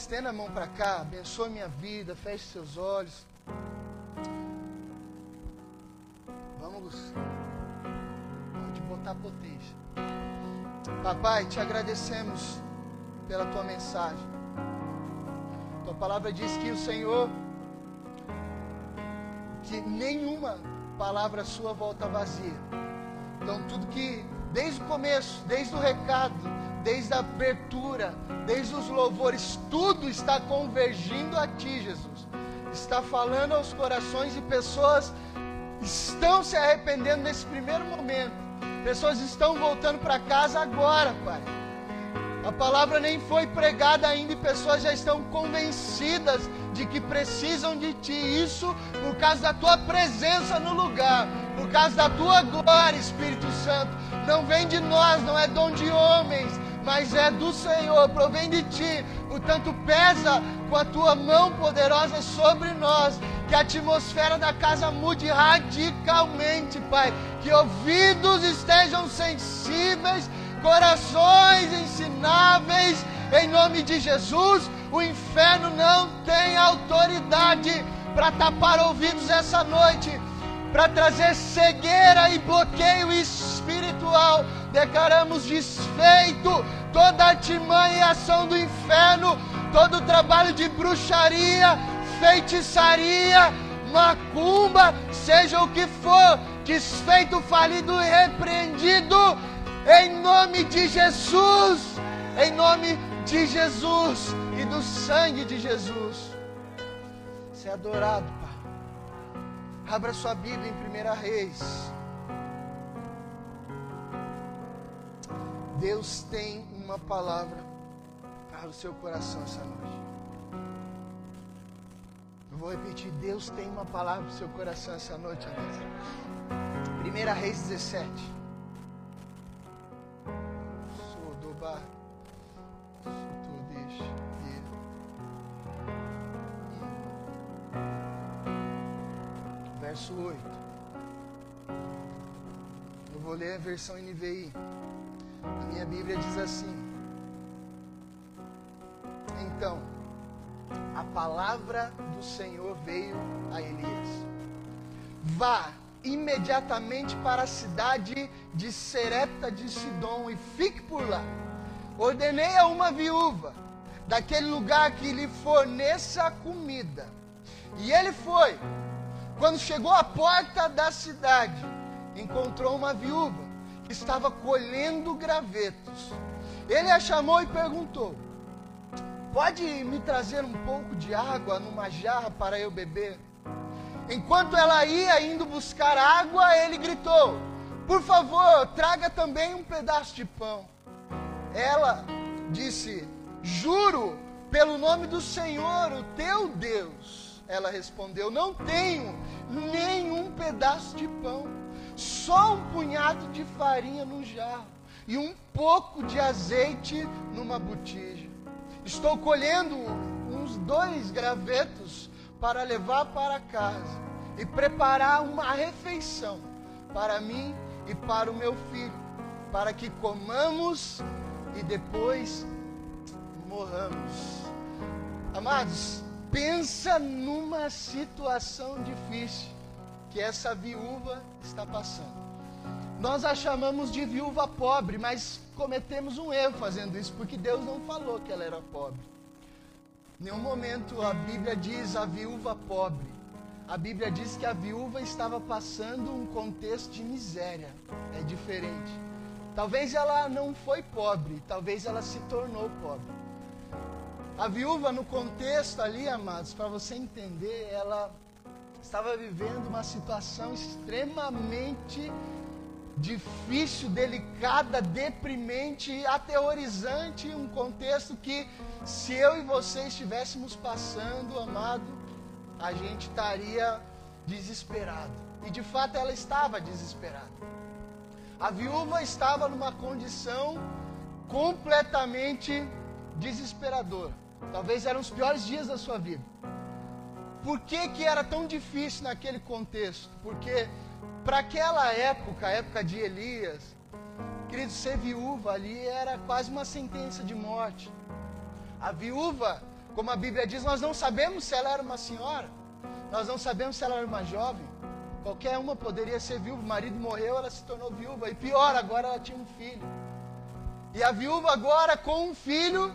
estenda a mão para cá, abençoe minha vida, feche seus olhos. Vamos, pode botar potência. Papai, te agradecemos pela tua mensagem. Tua palavra diz que o Senhor, que nenhuma palavra sua volta vazia. Então, tudo que, desde o começo, desde o recado, desde a abertura, desde os louvores, tudo está convergindo a Ti, Jesus. Está falando aos corações e pessoas estão se arrependendo nesse primeiro momento. Pessoas estão voltando para casa agora, Pai. A palavra nem foi pregada ainda e pessoas já estão convencidas de que precisam de Ti. Isso por causa da Tua presença no lugar, por causa da Tua glória, Espírito Santo. Não vem de nós, não é dom de homens, mas é do Senhor, provém de Ti. Portanto, pesa com a Tua mão poderosa sobre nós. Que a atmosfera da casa mude radicalmente, Pai. Que ouvidos estejam sensíveis corações ensináveis, em nome de Jesus. O inferno não tem autoridade para tapar ouvidos essa noite, para trazer cegueira e bloqueio espiritual. Declaramos desfeito toda artimanha e ação do inferno, todo o trabalho de bruxaria, feitiçaria, macumba, seja o que for, desfeito, falido e repreendido em nome de Jesus, em nome de Jesus e do sangue de Jesus. Ser adorado, Pai. Abra sua Bíblia em 1 Reis. Deus tem uma palavra para o seu coração essa noite. Eu vou repetir: Deus tem uma palavra para o seu coração essa noite, amados. 1 Reis 17. Sodoba. Sotodish. Verso 8. Eu vou ler a versão NVI. A minha Bíblia diz assim: Então, a palavra do Senhor veio a Elias: Vá imediatamente para a cidade de Serepta de Sidom e fique por lá. Ordenei a uma viúva daquele lugar que lhe forneça comida. E ele foi. Quando chegou à porta da cidade, encontrou uma viúva que estava colhendo gravetos. Ele a chamou e perguntou: Pode me trazer um pouco de água numa jarra para eu beber? Enquanto ela ia indo buscar água, ele gritou: Por favor, traga também um pedaço de pão. Ela disse: Juro pelo nome do Senhor, o teu Deus. Ela respondeu: Não tenho nenhum pedaço de pão, só um punhado de farinha no jarro e um pouco de azeite numa botija. Estou colhendo uns dois gravetos para levar para casa e preparar uma refeição para mim e para o meu filho, para que comamos e depois morramos. Amados, pensa numa situação difícil que essa viúva está passando. Nós a chamamos de viúva pobre, mas cometemos um erro fazendo isso, porque Deus não falou que ela era pobre. Em nenhum momento a Bíblia diz a viúva pobre. A Bíblia diz que a viúva estava passando um contexto de miséria. É diferente. Talvez ela não foi pobre, talvez ela se tornou pobre. A viúva, no contexto ali, amados, para você entender, ela estava vivendo uma situação extremamente difícil, delicada, deprimente, aterrorizante, um contexto que se eu e você estivéssemos passando, amado, a gente estaria desesperado. E de fato ela estava desesperada. A viúva estava numa condição completamente desesperadora. Talvez eram os piores dias da sua vida. Por que, que era tão difícil naquele contexto? Porque para aquela época, a época de Elias, querido, ser viúva ali era quase uma sentença de morte. A viúva, Como a Bíblia diz, nós não sabemos se ela era uma senhora, nós não sabemos se ela era uma jovem. Qualquer uma poderia ser viúva. O marido morreu, ela se tornou viúva. E pior, agora ela tinha um filho. E a viúva agora com um filho,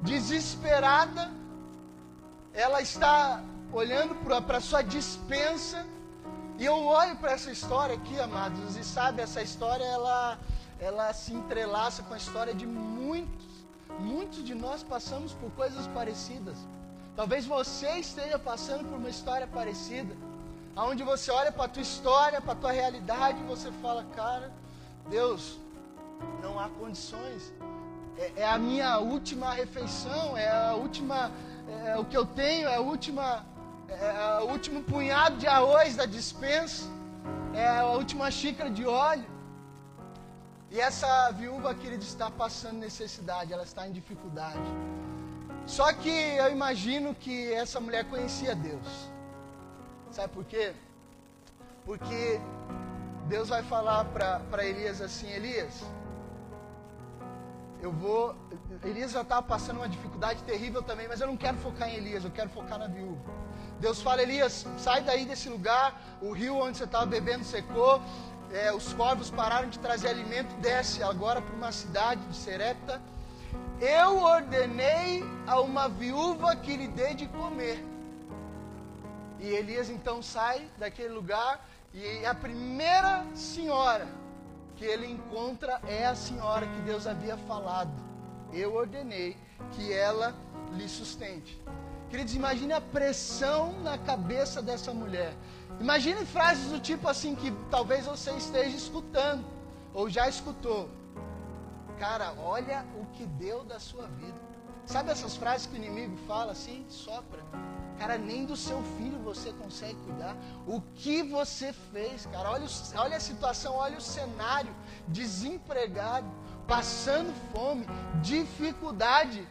desesperada, ela está olhando para a sua dispensa. E eu olho para essa história aqui, amados, e sabe, essa história ela, ela se entrelaça com a história de muitos. Muitos de nós passamos por coisas parecidas. Talvez você esteja passando por uma história parecida. Onde você olha para a tua história, para a tua realidade, e você fala, cara, Deus, não há condições. É, é, a minha última refeição, é a última, é, é o que eu tenho, é a última, é, é o último punhado de arroz da dispensa, é a última xícara de óleo. E essa viúva, querido, está passando necessidade, ela está em dificuldade. Só que eu imagino que essa mulher conhecia Deus. Sabe por quê? Porque Deus vai falar para Elias assim: Elias, eu vou. Elias já estava passando uma dificuldade terrível também, mas eu não quero focar em Elias, eu quero focar na viúva. Deus fala: Elias, sai daí desse lugar, o rio onde você estava bebendo secou, é, os corvos pararam de trazer alimento, desce agora para uma cidade de Serepta. Eu ordenei a uma viúva que lhe dê de comer. E Elias então sai daquele lugar e a primeira senhora que ele encontra é a senhora que Deus havia falado. Eu ordenei que ela lhe sustente. Queridos, imagine a pressão na cabeça dessa mulher. Imagine frases do tipo assim que talvez você esteja escutando ou já escutou. Cara, olha o que deu da sua vida. Sabe essas frases que o inimigo fala assim? Sopra. Cara, nem do seu filho você consegue cuidar. O que você fez, cara? Olha, olha a situação, olha o cenário. Desempregado, passando fome, dificuldade.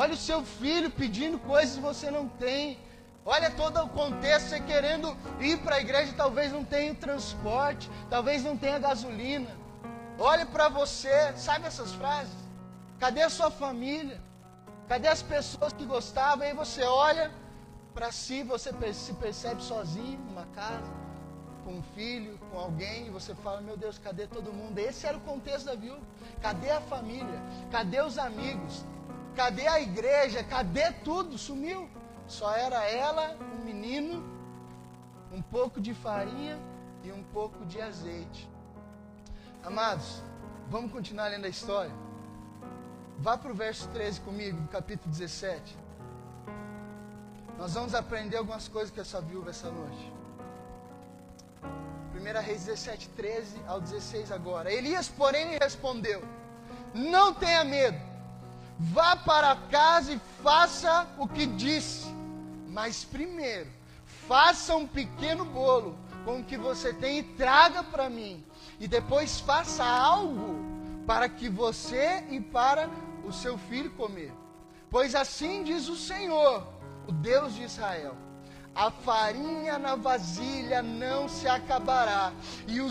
Olha o seu filho pedindo coisas que você não tem. Olha todo o contexto, você querendo ir para a igreja, talvez não tenha transporte, talvez não tenha gasolina. Olhe para você, sabe essas frases? Cadê a sua família? Cadê as pessoas que gostavam? Aí você olha para si, você se percebe sozinho numa casa, com um filho, com alguém, e você fala: Meu Deus, cadê todo mundo? Esse era o contexto da viúva. Cadê a família? Cadê os amigos? Cadê a igreja? Cadê tudo? Sumiu. Só era ela, um menino, um pouco de farinha e um pouco de azeite. Amados, vamos continuar lendo a história. Vá para o verso 13 comigo, capítulo 17. Nós vamos aprender algumas coisas com essa viúva essa noite. 1 Reis 17, 13 ao 16 agora. Elias, porém, lhe respondeu: Não tenha medo, vá para casa e faça o que disse. Mas primeiro, faça um pequeno bolo com o que você tem e traga para mim. E depois faça algo para que você e para o seu filho comer. Pois assim diz o Senhor o Deus de Israel. A farinha na vasilha não se acabará, e o,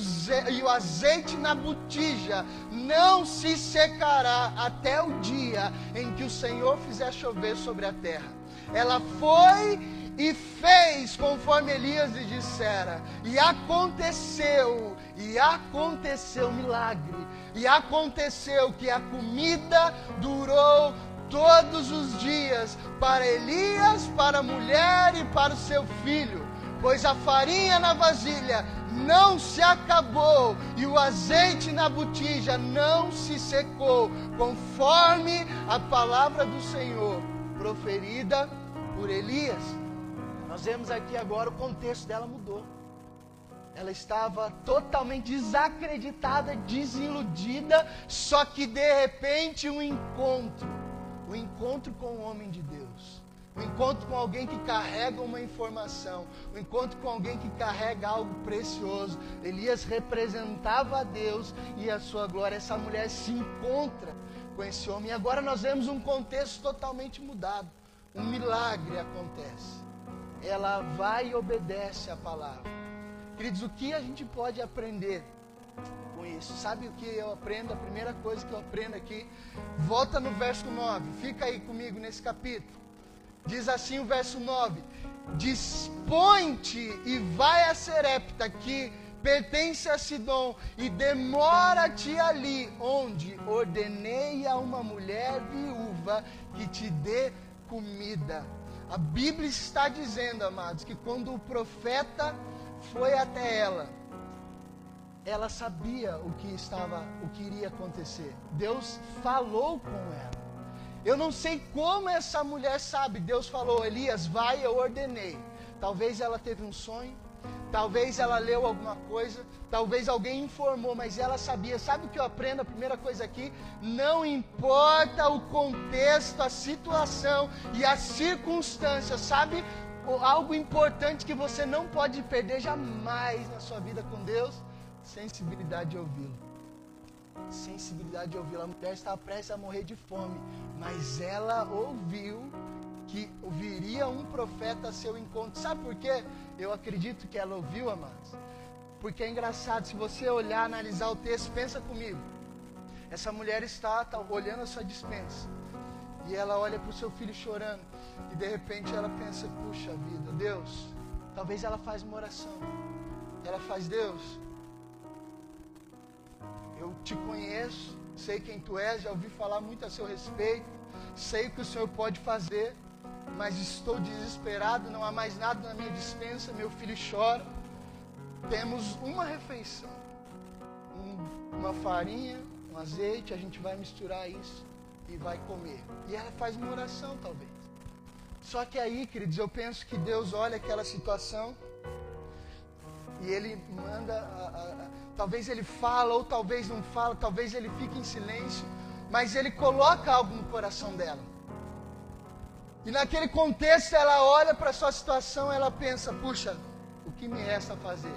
e o azeite na botija não se secará até o dia em que o Senhor fizer chover sobre a terra. Ela foi e fez conforme Elias lhe dissera, e aconteceu, e aconteceu milagre, e aconteceu que a comida durou todos os dias para Elias, para a mulher e para o seu filho, pois a farinha na vasilha não se acabou e o azeite na botija não se secou, conforme a palavra do Senhor proferida por Elias. Nós vemos aqui agora o contexto dela mudou. Ela estava totalmente desacreditada, desiludida, só que de repente um encontro o encontro com o homem de Deus, o encontro com alguém que carrega uma informação, o encontro com alguém que carrega algo precioso. Elias representava a Deus e a sua glória. Essa mulher se encontra com esse homem. E agora nós vemos um contexto totalmente mudado. Um milagre acontece. Ela vai e obedece a palavra. Queridos, o que a gente pode aprender com isso. Sabe o que eu aprendo? A primeira coisa que eu aprendo aqui, volta no verso 9, fica aí comigo nesse capítulo. Diz assim o verso 9: Dispõe-te e vai a Serepta, que pertence a Sidom, e demora-te ali, onde ordenei a uma mulher viúva que te dê comida. A Bíblia está dizendo, amados, que quando o profeta foi até ela, ela sabia o que estava, o que iria acontecer. Deus falou com ela. Eu não sei como essa mulher sabe. Deus falou: Elias, vai, eu ordenei. Talvez ela teve um sonho, talvez ela leu alguma coisa, talvez alguém informou, mas ela sabia. Sabe o que eu aprendo? A primeira coisa aqui: não importa o contexto, a situação e as circunstâncias, sabe? Algo importante que você não pode perder jamais na sua vida com Deus sensibilidade de ouvi-lo. Sensibilidade de ouvi-lo. A mulher estava prestes a morrer de fome, mas ela ouviu que viria um profeta a seu encontro. Sabe por quê? Eu acredito que ela ouviu, amados. Porque é engraçado, se você olhar, analisar o texto, pensa comigo. Essa mulher está, está olhando a sua dispensa. E ela olha para o seu filho chorando. E de repente ela pensa: puxa vida, Deus. Talvez ela faz uma oração. Ela faz, Deus, eu te conheço, sei quem tu és, já ouvi falar muito a seu respeito, sei o que o Senhor pode fazer, mas estou desesperado, não há mais nada na minha dispensa, meu filho chora. Temos uma refeição, um, uma farinha, um azeite, a gente vai misturar isso e vai comer. E ela faz uma oração, talvez. Só que aí, queridos, eu penso que Deus olha aquela situação e Ele manda a, a, Talvez ele fala, ou talvez não fala, talvez ele fique em silêncio, mas ele coloca algo no coração dela. E naquele contexto ela olha para a sua situação, ela pensa: puxa, o que me resta fazer?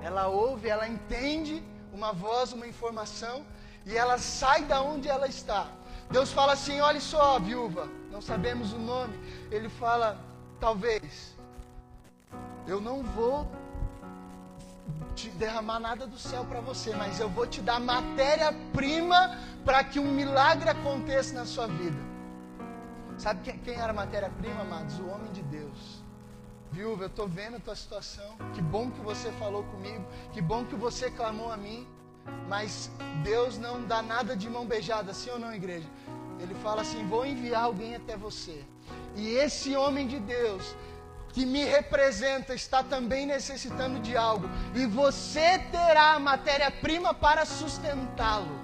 Ela ouve, ela entende uma voz, uma informação, e ela sai da onde ela está. Deus fala assim: olha só, viúva, não sabemos o nome. Ele fala: talvez, eu não vou te derramar nada do céu para você, mas eu vou te dar matéria-prima para que um milagre aconteça na sua vida. Sabe quem, quem era matéria-prima, amados? O homem de Deus. Viúva, eu estou vendo a tua situação. Que bom que você falou comigo. Que bom que você clamou a mim. Mas Deus não dá nada de mão beijada, sim ou não, igreja? Ele fala assim: vou enviar alguém até você. E esse homem de Deus, que me representa está também necessitando de algo, e você terá matéria-prima para sustentá-lo.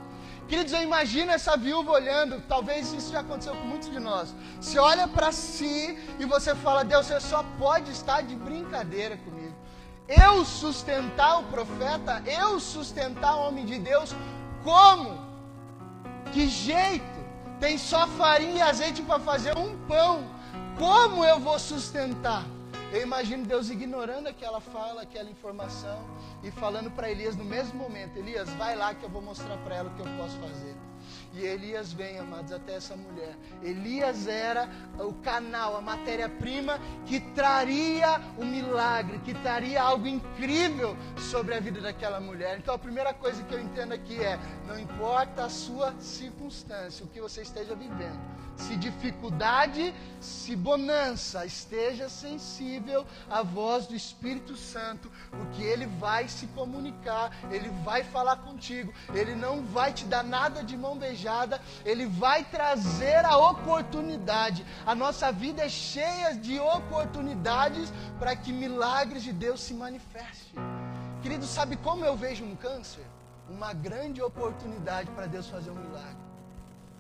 Queridos, eu imagino essa viúva olhando, talvez isso já aconteceu com muitos de nós. Você olha para si e você fala: Deus, você só pode estar de brincadeira comigo. Eu sustentar o profeta, eu sustentar o homem de Deus, como? Que jeito? Tem só farinha e azeite para fazer um pão. Como eu vou sustentar? Eu imagino Deus ignorando aquela fala, aquela informação e falando para Elias no mesmo momento: Elias, vai lá que eu vou mostrar para ela o que eu posso fazer. E Elias vem, amados, até essa mulher. Elias era o canal, a matéria-prima que traria o milagre, que traria algo incrível sobre a vida daquela mulher. Então a primeira coisa que eu entendo aqui é: não importa a sua circunstância, o que você esteja vivendo, se dificuldade, se bonança, esteja sensível à voz do Espírito Santo, porque ele vai se comunicar, ele vai falar contigo, ele não vai te dar nada de mão beijada, ele vai trazer a oportunidade. A nossa vida é cheia de oportunidades para que milagres de Deus se manifestem. Querido, sabe como eu vejo um câncer? Uma grande oportunidade para Deus fazer um milagre.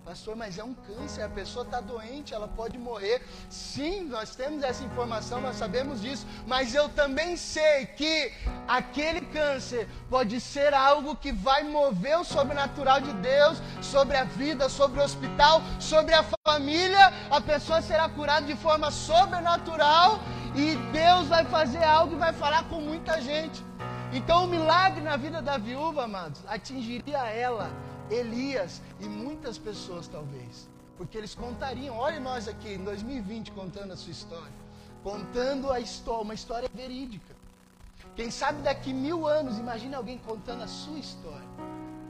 Pastor, mas é um câncer, a pessoa está doente, ela pode morrer. Sim, nós temos essa informação, nós sabemos disso, mas eu também sei que aquele câncer pode ser algo que vai mover o sobrenatural de Deus sobre a vida, sobre o hospital, sobre a família. A pessoa será curada de forma sobrenatural e Deus vai fazer algo e vai falar com muita gente. Então, o milagre na vida da viúva, amados, atingiria ela Elias e muitas pessoas talvez, porque eles contariam. Olha nós aqui em 2020 contando a sua história, contando a história, uma história verídica. Quem sabe daqui mil anos, imagine alguém contando a sua história.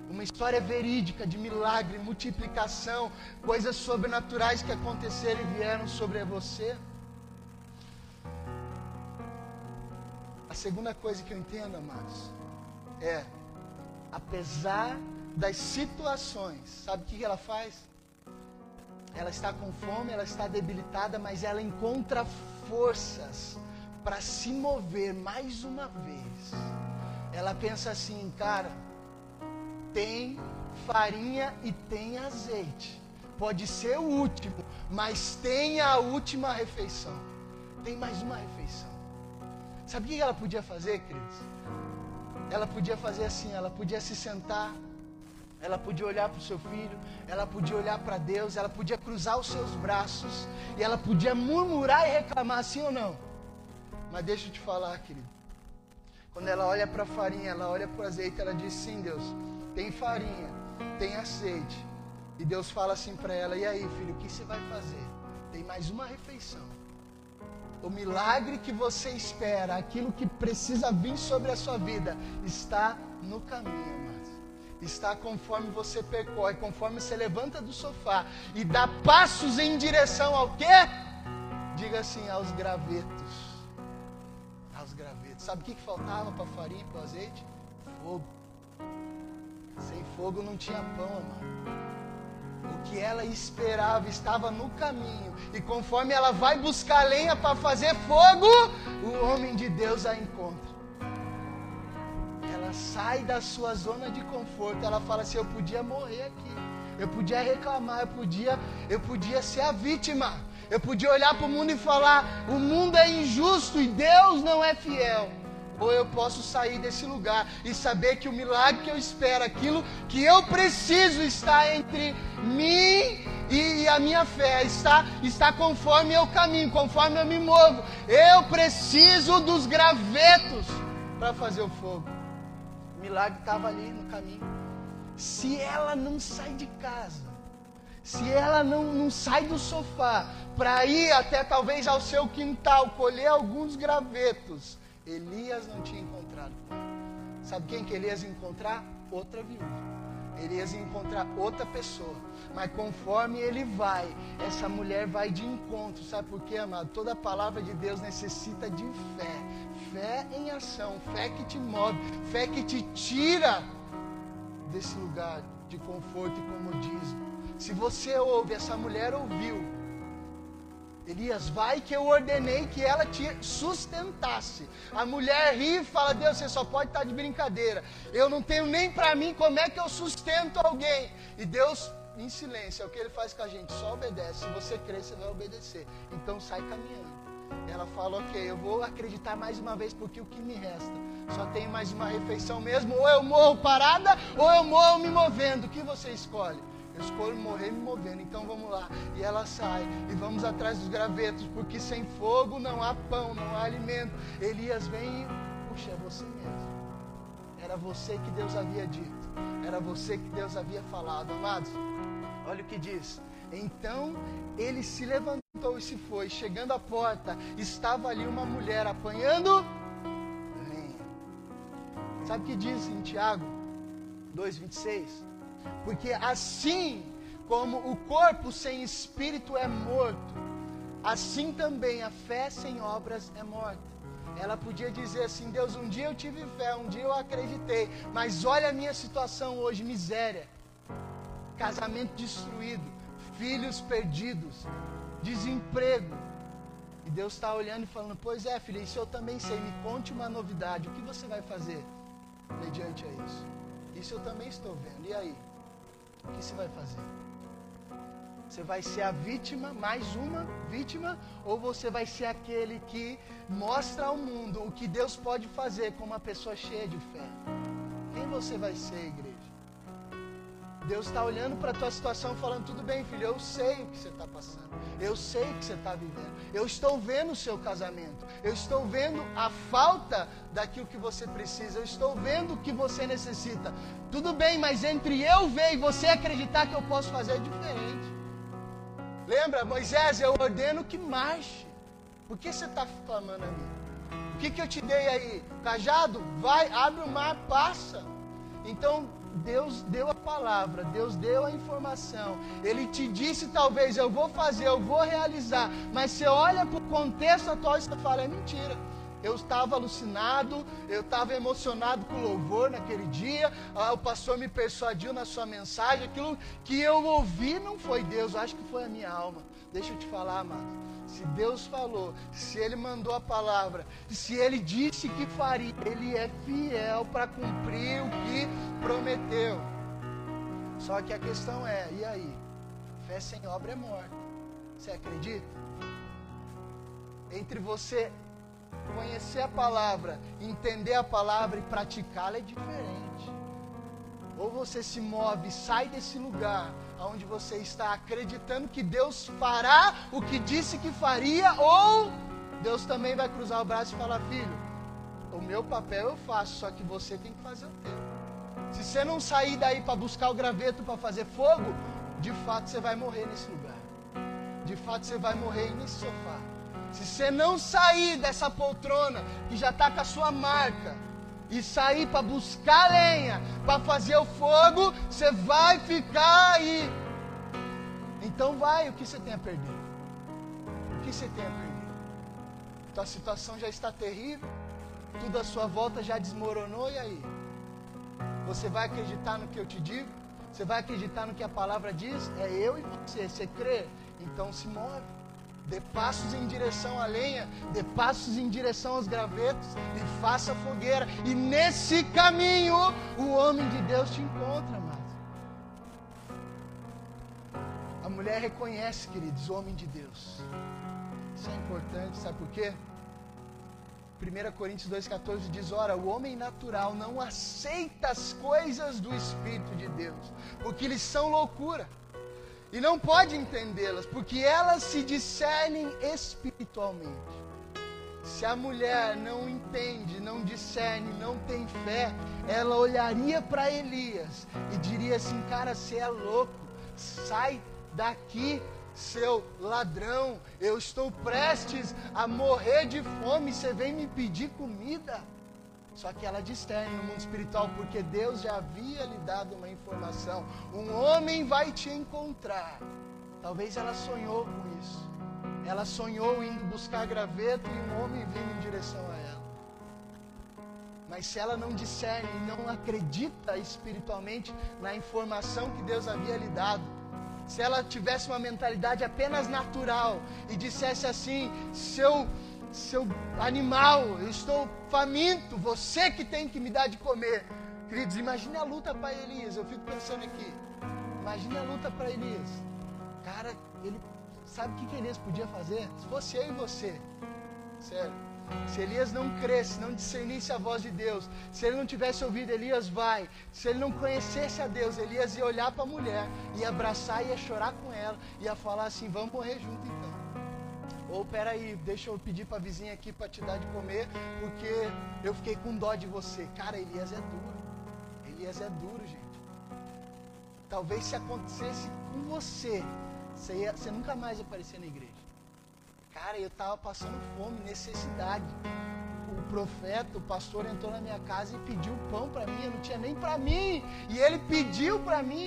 Uma história verídica de milagre, multiplicação, coisas sobrenaturais que aconteceram e vieram sobre você. A segunda coisa que eu entendo, amados, é, apesar das situações, sabe o que ela faz? Ela está com fome, ela está debilitada, mas ela encontra forças para se mover mais uma vez. Ela pensa assim, cara, tem farinha e tem azeite. Pode ser o último, mas tem a última refeição. Tem mais uma refeição. Sabe o que ela podia fazer, queridos? Ela podia fazer assim, ela podia se sentar, ela podia olhar para o seu filho, ela podia olhar para Deus, ela podia cruzar os seus braços e ela podia murmurar e reclamar, sim ou não? Mas deixa eu te falar, querido. Quando ela olha para a farinha, ela olha para o azeite, ela diz: Sim, Deus, tem farinha, tem azeite. E Deus fala assim para ela: E aí, filho, o que você vai fazer? Tem mais uma refeição. O milagre que você espera, aquilo que precisa vir sobre a sua vida, está no caminho. Está conforme você percorre, conforme você levanta do sofá e dá passos em direção ao quê? Diga assim, aos gravetos. Aos gravetos. Sabe o que, faltava para farinha e para azeite? Fogo. Sem fogo não tinha pão, amado. O que ela esperava estava no caminho. E conforme ela vai buscar lenha para fazer fogo, o homem de Deus a encontra. Ela sai da sua zona de conforto. Ela fala assim: Eu podia morrer aqui. Eu podia reclamar. Eu podia, eu podia ser a vítima. Eu podia olhar para o mundo e falar: O mundo é injusto e Deus não é fiel ou eu posso sair desse lugar e saber que o milagre que eu espero, aquilo que eu preciso, está entre mim e a minha fé, está, está conforme eu caminho, conforme eu me movo. Eu preciso dos gravetos para fazer o fogo. O milagre estava ali no caminho. Se ela não sai de casa, se ela não, não sai do sofá para ir até talvez ao seu quintal colher alguns gravetos, Elias não tinha encontrado. Sabe quem que Elias ia encontrar? Outra viúva. Elias ia encontrar outra pessoa. Mas conforme ele vai, essa mulher vai de encontro. Sabe por quê, amado? Toda palavra de Deus necessita de fé. Fé em ação. Fé que te move. Fé que te tira desse lugar de conforto e comodismo. Se você ouve, essa mulher ouviu Elias, vai que eu ordenei que ela te sustentasse. A mulher ri e fala: Deus, você só pode estar de brincadeira. Eu não tenho nem para mim como é que eu sustento alguém. E Deus, em silêncio, é o que ele faz com a gente: só obedece. Se você crer, você vai obedecer. Então sai caminhando. Ela fala: Ok, eu vou acreditar mais uma vez, porque o que me resta? Só tenho mais uma refeição mesmo. Ou eu morro parada, ou eu morro me movendo. O que você escolhe? Eu escolho morrer me movendo. Então vamos lá. E ela sai. E vamos atrás dos gravetos. Porque sem fogo não há pão, não há alimento. Elias vem e. Puxa, é você mesmo. Era você que Deus havia dito. Era você que Deus havia falado. Amados, olha o que diz. Então ele se levantou e se foi. Chegando à porta, estava ali uma mulher apanhando lenha. Sabe o que diz em Tiago 2,26? Porque assim como o corpo sem espírito é morto, assim também a fé sem obras é morta. Ela podia dizer assim: Deus, um dia eu tive fé, um dia eu acreditei, mas olha a minha situação hoje, miséria, casamento destruído, filhos perdidos, desemprego. E Deus está olhando e falando: Pois é, filha, isso eu também sei. Me conte uma novidade. O que você vai fazer mediante a isso? Isso eu também estou vendo. E aí? o que você vai fazer? Você vai ser a vítima, mais uma vítima, ou você vai ser aquele que mostra ao mundo o que Deus pode fazer com uma pessoa cheia de fé? Quem você vai ser, igreja? Deus está olhando para a tua situação falando, tudo bem, filho, eu sei o que você está passando. Eu sei o que você está vivendo. Eu estou vendo o seu casamento. Eu estou vendo a falta daquilo que você precisa. Eu estou vendo o que você necessita. Tudo bem, mas entre eu ver e você acreditar que eu posso fazer é diferente. Lembra, Moisés, eu ordeno que marche. Por que você está clamando a mim? O que, que eu te dei aí? Cajado? Vai, abre o mar, passa. Então, Deus deu a palavra, Deus deu a informação. Ele te disse talvez eu vou fazer, eu vou realizar, mas você olha para o contexto atual e você fala é mentira. Eu estava alucinado, eu estava emocionado com o louvor naquele dia. Ah, o pastor me persuadiu na sua mensagem. Aquilo que eu ouvi não foi Deus, eu acho que foi a minha alma. Deixa eu te falar, amado. Se Deus falou, se Ele mandou a palavra, se Ele disse que faria, Ele é fiel para cumprir o que prometeu. Só que a questão é: e aí? Fé sem obra é morta. Você acredita? Entre você conhecer a palavra, entender a palavra e praticá-la é diferente. Ou você se move, sai desse lugar onde você está acreditando que Deus fará o que disse que faria, ou Deus também vai cruzar o braço e falar: Filho, o meu papel eu faço, só que você tem que fazer o teu. Se você não sair daí para buscar o graveto para fazer fogo, de fato você vai morrer nesse lugar. De fato você vai morrer nesse sofá. Se você não sair dessa poltrona que já está com a sua marca e sair para buscar lenha, para fazer o fogo, você vai ficar aí. Então vai, o que você tem a perder? O que você tem a perder? Tua situação já está terrível, tudo à sua volta já desmoronou, e aí? Você vai acreditar no que eu te digo? Você vai acreditar no que a palavra diz? É eu e você. Você crê? Então se move dê passos em direção à lenha, dê passos em direção aos gravetos e faça fogueira. E nesse caminho o homem de Deus te encontra, amado. A mulher reconhece, queridos, o homem de Deus. Isso é importante, sabe por quê? 1 Coríntios 2,14 diz: Ora, o homem natural não aceita as coisas do Espírito de Deus, porque eles são loucura e não pode entendê-las, porque elas se discernem espiritualmente. Se a mulher não entende, não discerne, não tem fé, ela olharia para Elias e diria assim: Cara, você é louco, sai daqui, seu ladrão, eu estou prestes a morrer de fome, você vem me pedir comida. Só que ela discerne no mundo espiritual, porque Deus já havia lhe dado uma informação. Um homem vai te encontrar. Talvez ela sonhou com isso. Ela sonhou indo buscar graveto e um homem vindo em direção a ela. Mas se ela não discerne e não acredita espiritualmente na informação que Deus havia lhe dado, se ela tivesse uma mentalidade apenas natural e dissesse assim: seu seu animal, eu estou faminto, você que tem que me dar de comer. Queridos, imagine a luta para Elias, eu fico pensando aqui. Imagine a luta para Elias. Cara, ele sabe o que, que Elias podia fazer? Se fosse eu e você, sério. Se Elias não cresce, não discernisse a voz de Deus, se ele não tivesse ouvido, Elias vai. Se ele não conhecesse a Deus, Elias ia olhar para a mulher, ia abraçar, ia chorar com ela, ia falar assim: vamos morrer junto então. Ou peraí, deixa eu pedir para a vizinha aqui para te dar de comer, porque eu fiquei com dó de você. Cara, Elias é duro. Elias é duro, gente. Talvez se acontecesse com você, você, ia, você nunca mais aparecer na igreja. Cara, eu estava passando fome, necessidade. O profeta, o pastor entrou na minha casa e pediu pão para mim. Eu não tinha nem para mim. E ele pediu para mim.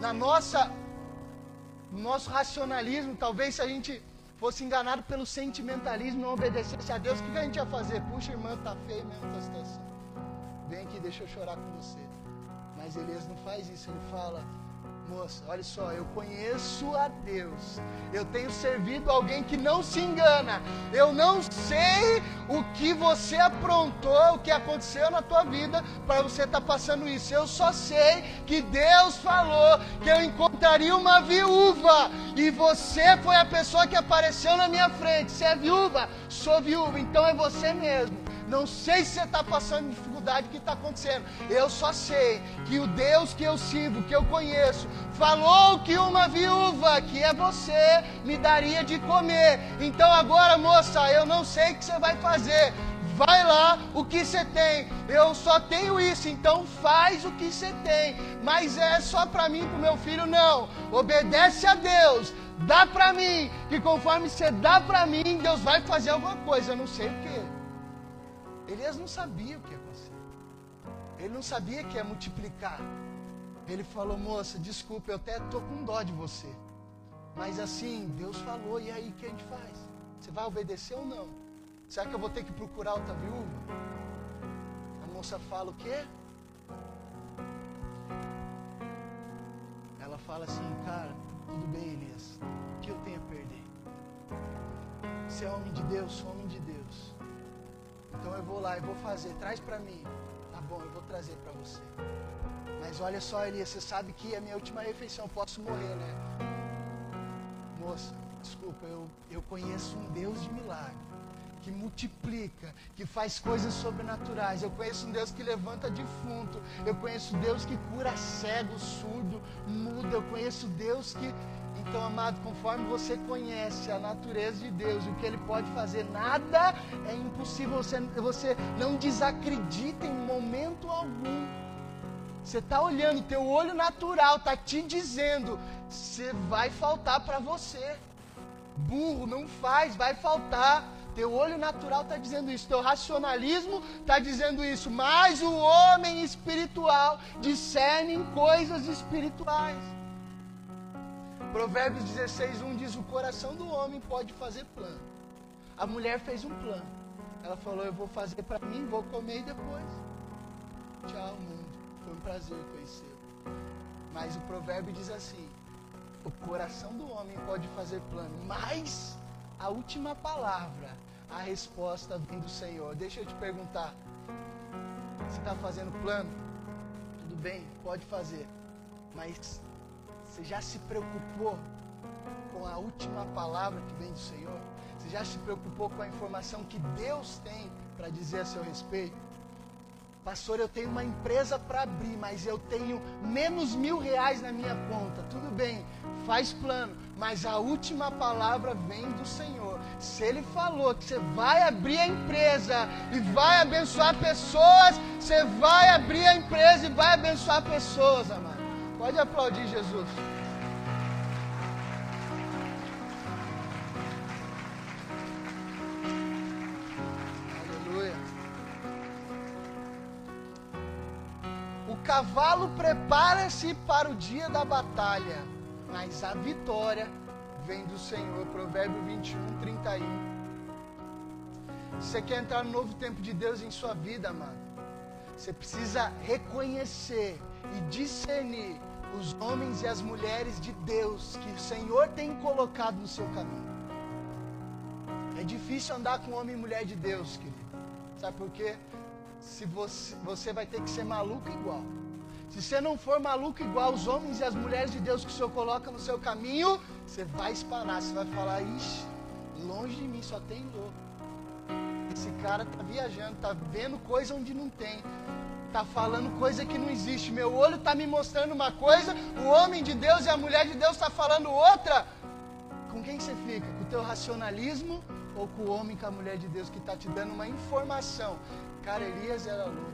Na nossa, no nosso racionalismo, talvez se a gente fosse enganado pelo sentimentalismo, não obedecesse a Deus, o que a gente ia fazer? Puxa, irmã, tá feio mesmo a situação. Vem aqui, deixa eu chorar com você. Mas Elias não faz isso, ele fala: Moça, olha só, eu conheço a Deus. Eu tenho servido alguém que não se engana. Eu não sei o que você aprontou, o que aconteceu na tua vida para você estar tá passando isso. Eu só sei que Deus falou que eu encontraria uma viúva e você foi a pessoa que apareceu na minha frente. Você é viúva? Sou viúva, então é você mesmo. Não sei se você está passando dificuldade, o que está acontecendo. Eu só sei que o Deus que eu sirvo, que eu conheço, falou que uma viúva, que é você, me daria de comer. Então agora, moça, eu não sei o que você vai fazer. Vai lá, o que você tem? Eu só tenho isso, então faz o que você tem. Mas é só para mim, para meu filho? Não. Obedece a Deus dá para mim, que conforme você dá para mim, Deus vai fazer alguma coisa, eu não sei o que. Elias não sabia o que ia acontecer. Ele não sabia que ia multiplicar. Ele falou, moça, desculpa, eu até tô com dó de você. Mas assim, Deus falou, e aí o que a gente faz? Você vai obedecer ou não? Será que eu vou ter que procurar outra viúva? A moça fala o quê? Ela fala assim, cara, tudo bem, Elias. O que eu tenho a perder? Você é homem de Deus, sou homem de Deus. Então eu vou lá, eu vou fazer, traz para mim. Tá bom, eu vou trazer para você. Mas olha só, Elias, você sabe que é minha última refeição, eu posso morrer, né? Moça, desculpa, eu, eu conheço um Deus de milagre que multiplica, que faz coisas sobrenaturais. Eu conheço um Deus que levanta defunto. Eu conheço Deus que cura cego, surdo, mudo. Eu conheço Deus que. Então, amado, conforme você conhece a natureza de Deus, o que Ele pode fazer, nada é impossível. Você, você não desacredita em momento algum. Você está olhando, teu olho natural está te dizendo, você vai faltar para você. Burro, não faz, vai faltar. Teu olho natural está dizendo isso, teu racionalismo está dizendo isso, mas o homem espiritual discerne coisas espirituais. Provérbios 16, 1 diz: O coração do homem pode fazer plano. A mulher fez um plano. Ela falou: Eu vou fazer para mim, vou comer e depois. Tchau, mundo. Foi um prazer conhecê-lo. Mas o provérbio diz assim: O coração do homem pode fazer plano, mas a última palavra a resposta vem do Senhor. Deixa eu te perguntar: você está fazendo plano? Tudo bem, pode fazer, mas você já se preocupou com a última palavra que vem do Senhor? Você já se preocupou com a informação que Deus tem para dizer a seu respeito? Pastor, eu tenho uma empresa para abrir, mas eu tenho menos mil reais na minha conta. Tudo bem, faz plano, mas a última palavra vem do Senhor. Se Ele falou que você vai abrir a empresa e vai abençoar pessoas, você vai abrir a empresa e vai abençoar pessoas, amado. Pode aplaudir Jesus. Cavalo prepara-se para o dia da batalha, mas a vitória vem do Senhor. Provérbio 21, 31. Você quer entrar no novo tempo de Deus em sua vida, amado? Você precisa reconhecer e discernir os homens e as mulheres de Deus que o Senhor tem colocado no seu caminho. É difícil andar com homem e mulher de Deus, querido. Sabe por quê? Se você, você vai ter que ser maluco igual. Se você não for maluco igual os homens e as mulheres de Deus que o Senhor coloca no seu caminho, você vai espanar, você vai falar, ixi, longe de mim só tem louco. Esse cara tá viajando, tá vendo coisa onde não tem. Tá falando coisa que não existe. Meu olho tá me mostrando uma coisa, o homem de Deus e a mulher de Deus tá falando outra. Com quem você fica? Com o teu racionalismo ou com o homem, com a mulher de Deus que está te dando uma informação? Cara, Elias era louco.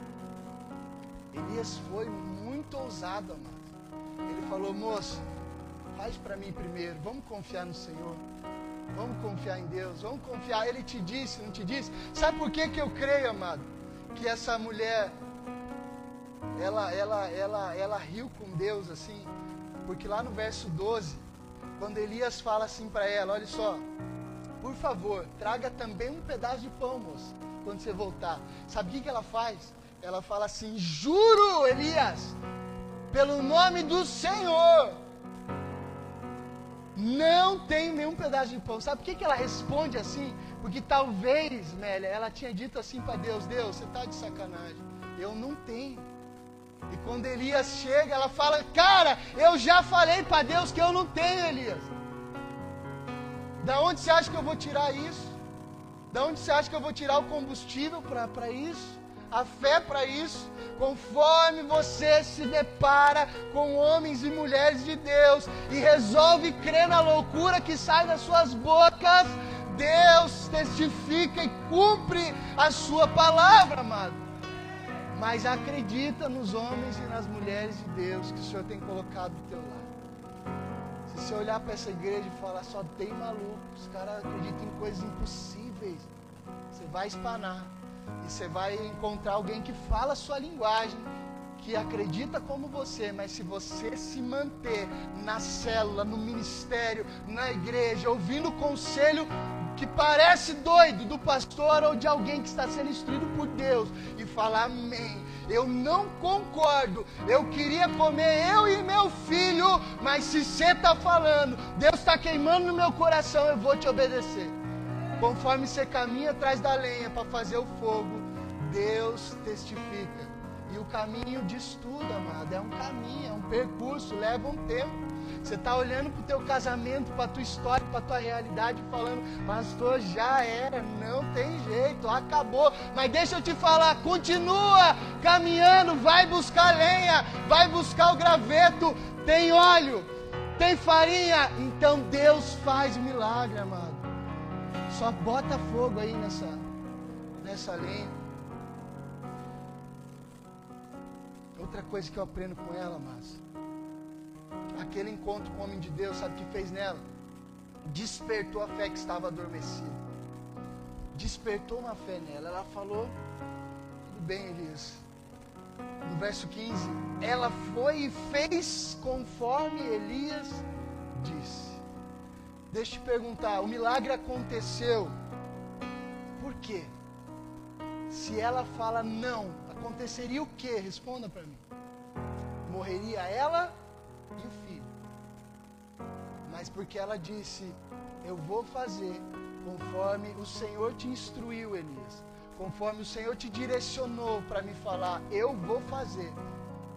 Elias foi muito ousado, amado. Ele falou, moço, faz para mim primeiro, vamos confiar no Senhor. Vamos confiar em Deus, vamos confiar. Ele te disse, não te disse? Sabe por que, que eu creio, amado? Que essa mulher, ela, ela, ela, ela riu com Deus assim, porque lá no verso 12, quando Elias fala assim para ela, olha só, por favor, traga também um pedaço de pão, moço, quando você voltar. Sabe o que, que ela faz? ela fala assim: Juro, Elias, pelo nome do Senhor, não tem nenhum pedaço de pão. Sabe por que, que ela responde assim? Porque talvez, Mélia, ela tinha dito assim para Deus: Deus, você está de sacanagem, eu não tenho. E quando Elias chega, ela fala: Cara, eu já falei para Deus que eu não tenho, Elias. Da onde você acha que eu vou tirar isso? Da onde você acha que eu vou tirar o combustível para isso? A fé para isso. Conforme você se depara com homens e mulheres de Deus e resolve crer na loucura que sai das suas bocas, Deus testifica e cumpre a sua palavra, amado. Mas acredita nos homens e nas mulheres de Deus que o Senhor tem colocado do teu lado. Se você olhar para essa igreja e falar só tem maluco, os caras acreditam em coisas impossíveis, você vai espanar. E você vai encontrar alguém que fala a sua linguagem, que acredita como você, mas se você se manter na célula, no ministério, na igreja, ouvindo o conselho que parece doido do pastor ou de alguém que está sendo instruído por Deus e falar amém. Eu não concordo. Eu queria comer eu e meu filho, mas se você está falando, Deus está queimando no meu coração, eu vou te obedecer. Conforme você caminha atrás da lenha para fazer o fogo, Deus testifica. E o caminho diz tudo, amado. É um caminho, é um percurso, leva um tempo. Você está olhando para o teu casamento, para a tua história, para a tua realidade, falando, pastor, já era, não tem jeito, acabou. Mas deixa eu te falar, continua caminhando, vai buscar lenha, vai buscar o graveto, tem óleo, tem farinha. Então Deus faz milagre, amado. Só bota fogo aí nessa, nessa lenha. Outra coisa que eu aprendo com ela, mas aquele encontro com o homem de Deus, sabe o que fez nela? Despertou a fé que estava adormecida. Despertou uma fé nela. Ela falou: Tudo bem, Elias. No verso 15, ela foi e fez conforme Elias disse. Deixa eu te perguntar: o milagre aconteceu. Por quê? Se ela fala não, aconteceria o que? Responda para mim. Morreria ela e o filho. Mas porque ela disse: Eu vou fazer conforme o Senhor te instruiu, Elias. Conforme o Senhor te direcionou para me falar, eu vou fazer.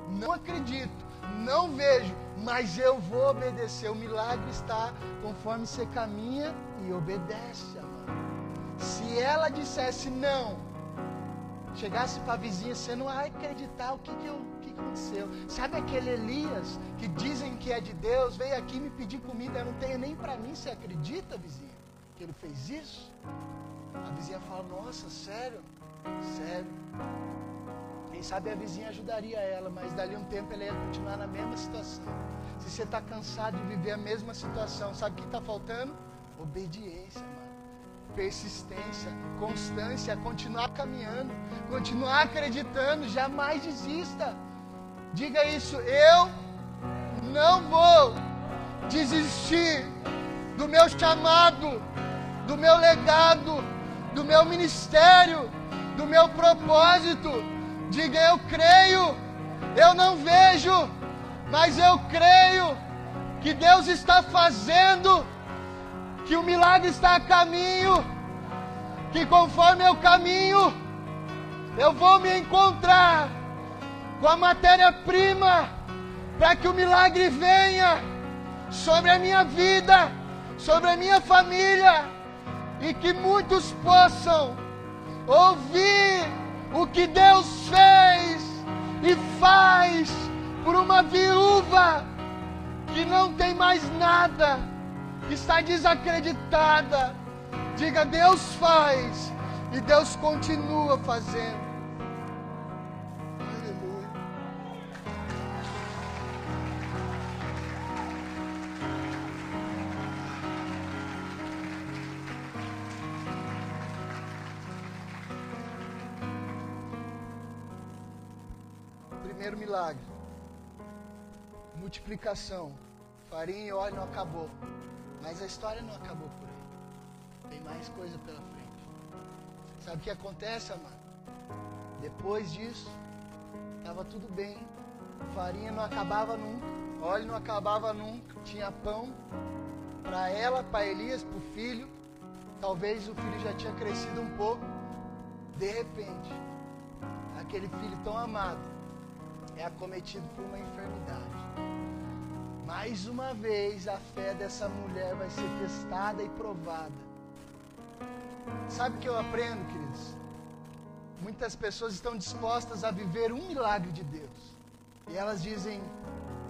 Não acredito, não vejo, mas eu vou obedecer. O milagre está conforme você caminha e obedece, amado. Se ela dissesse não, chegasse para a vizinha, você não vai acreditar o que, que, eu, que aconteceu. Sabe aquele Elias que dizem que é de Deus, veio aqui me pedir comida, eu não tenho nem para mim, você acredita, vizinha, que ele fez isso? A vizinha fala, nossa, sério? Sério. Quem sabe a vizinha ajudaria ela, mas dali um tempo ela ia continuar na mesma situação. Se você está cansado de viver a mesma situação, sabe o que está faltando? Obediência, mano persistência, constância, continuar caminhando, continuar acreditando, jamais desista. Diga isso, eu não vou desistir do meu chamado, do meu legado, do meu ministério, do meu propósito. Diga eu creio, eu não vejo, mas eu creio que Deus está fazendo que o milagre está a caminho, que conforme eu caminho, eu vou me encontrar com a matéria-prima para que o milagre venha sobre a minha vida, sobre a minha família e que muitos possam ouvir o que Deus fez e faz por uma viúva que não tem mais nada que está desacreditada, diga: Deus faz e Deus continua fazendo. Milagre: multiplicação. Farinha e óleo não acabou. Mas a história não acabou por aí. Tem mais coisa pela frente. Sabe o que acontece, amado? Depois disso, estava tudo bem. Farinha não acabava nunca. Óleo não acabava nunca. Tinha pão para ela, para Elias, para o filho. Talvez o filho já tinha crescido um pouco. De repente, aquele filho tão amado é acometido por uma enfermidade. Mais uma vez a fé dessa mulher vai ser testada e provada. Sabe o que eu aprendo, queridos? Muitas pessoas estão dispostas a viver um milagre de Deus. E elas dizem: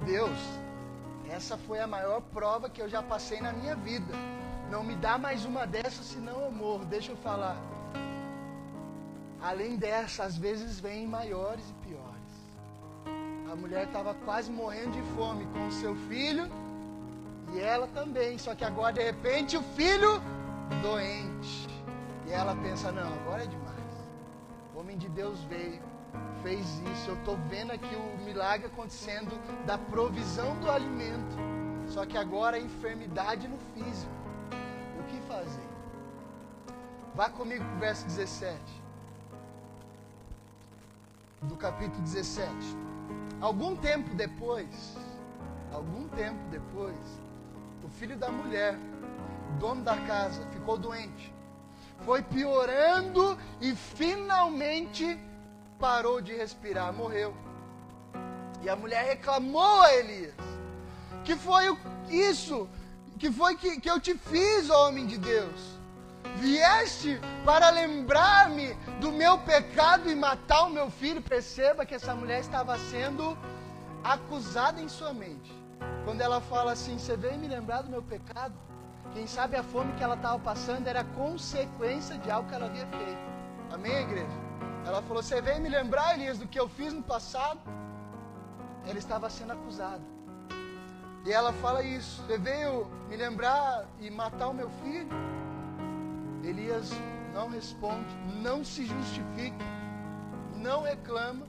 Deus, essa foi a maior prova que eu já passei na minha vida. Não me dá mais uma dessas, senão eu morro. Deixa eu falar. Além dessa, às vezes vêm maiores e piores. Mulher estava quase morrendo de fome com o seu filho e ela também. Só que agora, de repente, o filho doente. E ela pensa: não, agora é demais. homem de Deus veio, fez isso. Eu estou vendo aqui o milagre acontecendo da provisão do alimento. Só que agora a enfermidade no físico. O que fazer? Vá comigo para o verso 17. Do capítulo 17. Algum tempo depois, algum tempo depois, o filho da mulher, dono da casa, ficou doente. Foi piorando e finalmente parou de respirar, morreu. E a mulher reclamou a Elias: Que foi isso? Que foi que, que eu te fiz, homem de Deus? Vieste para lembrar-me do meu pecado e matar o meu filho. Perceba que essa mulher estava sendo acusada em sua mente. Quando ela fala assim: Você veio me lembrar do meu pecado? Quem sabe a fome que ela estava passando era consequência de algo que ela havia feito. Amém, igreja? Ela falou: Você veio me lembrar, Elias, do que eu fiz no passado? Ela estava sendo acusada. E ela fala isso: Você veio me lembrar e matar o meu filho? Elias não responde, não se justifica, não reclama.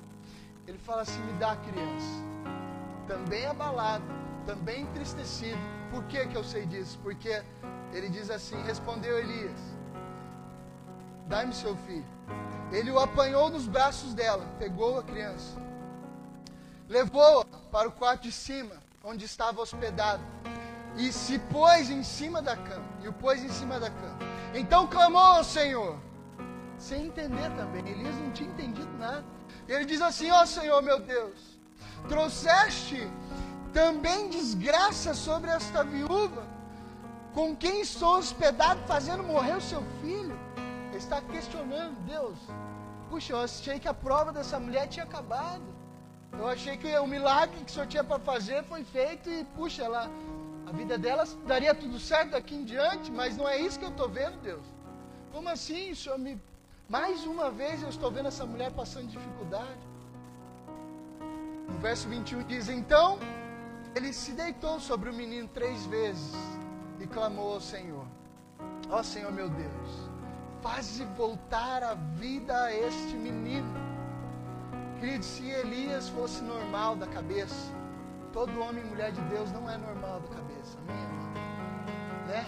Ele fala assim: Me dá a criança. Também abalado, também entristecido. Por que, que eu sei disso? Porque ele diz assim: Respondeu Elias: Dá-me seu filho. Ele o apanhou nos braços dela, pegou a criança, levou-a para o quarto de cima, onde estava hospedado, e se pôs em cima da cama, e o pôs em cima da cama. Então clamou ao Senhor, sem entender também, Elias não tinha entendido nada. Ele diz assim: Ó oh, Senhor meu Deus, trouxeste também desgraça sobre esta viúva, com quem estou hospedado, fazendo morrer o seu filho está questionando Deus. Puxa, eu achei que a prova dessa mulher tinha acabado. Eu achei que o milagre que o senhor tinha para fazer foi feito e, puxa, ela, a vida dela daria tudo certo daqui em diante, mas não é isso que eu estou vendo, Deus. Como assim, o senhor me. Mais uma vez eu estou vendo essa mulher passando dificuldade. No verso 21 diz: Então ele se deitou sobre o menino três vezes e clamou ao Senhor: Ó oh, Senhor meu Deus faze voltar a vida a este menino. Querido, se Elias fosse normal da cabeça, todo homem e mulher de Deus não é normal da cabeça, amém? Né?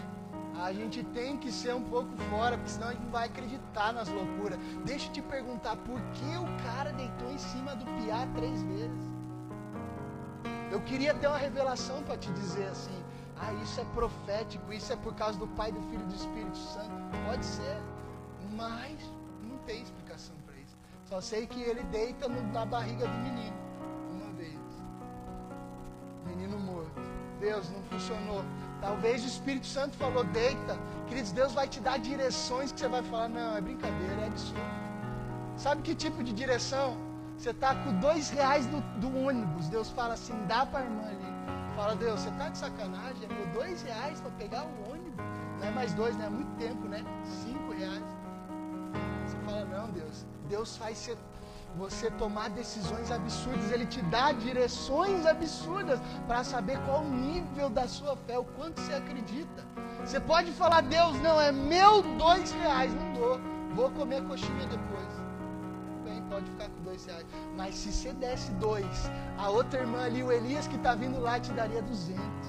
A gente tem que ser um pouco fora, porque senão a gente não vai acreditar nas loucuras. Deixa eu te perguntar, por que o cara deitou em cima do piá três vezes? Eu queria ter uma revelação para te dizer assim, ah, isso é profético, isso é por causa do Pai, do Filho e do Espírito Santo. Pode ser. Mas não tem explicação para isso. Só sei que ele deita na barriga do menino. Menino morto. Deus, não funcionou. Talvez o Espírito Santo falou, deita. Queridos, Deus vai te dar direções que você vai falar, não, é brincadeira, é absurdo. Sabe que tipo de direção? Você está com dois reais do, do, ônibus. Deus fala assim, dá para a irmã ali. Fala, Deus, você está de sacanagem? É dois reais para pegar o ônibus. Não é mais dois, né? É muito tempo, né? Cinco reais fala, não, Deus, Deus faz você tomar decisões absurdas, Ele te dá direções absurdas para saber qual o nível da sua fé, o quanto você acredita. Você pode falar, Deus, não, é meu dois reais, não dou, vou comer coxinha depois. Bem, pode ficar com dois reais. Mas se você desse dois, a outra irmã ali, o Elias que está vindo lá, te daria duzentos.